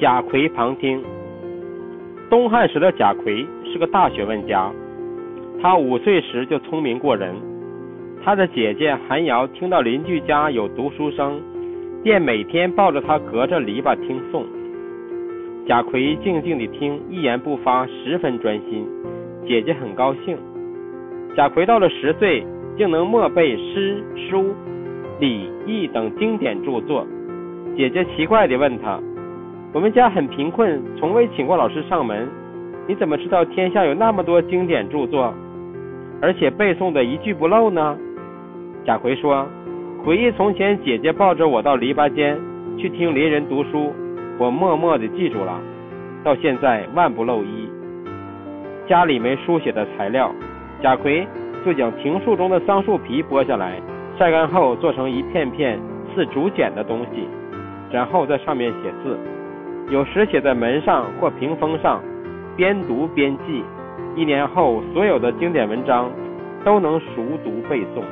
贾逵旁听。东汉时的贾逵是个大学问家，他五岁时就聪明过人。他的姐姐韩瑶听到邻居家有读书声，便每天抱着他隔着篱笆听诵。贾逵静静地听，一言不发，十分专心。姐姐很高兴。贾逵到了十岁，竟能默背诗书礼易等经典著作。姐姐奇怪地问他：“我们家很贫困，从未请过老师上门，你怎么知道天下有那么多经典著作，而且背诵的一句不漏呢？”贾逵说：“回忆从前，姐姐抱着我到篱笆间去听邻人读书，我默默地记住了，到现在万不漏一。家里没书写的材料，贾逵就将庭树中的桑树皮剥下来，晒干后做成一片片似竹简的东西，然后在上面写字，有时写在门上或屏风上，边读边记。一年后，所有的经典文章都能熟读背诵。”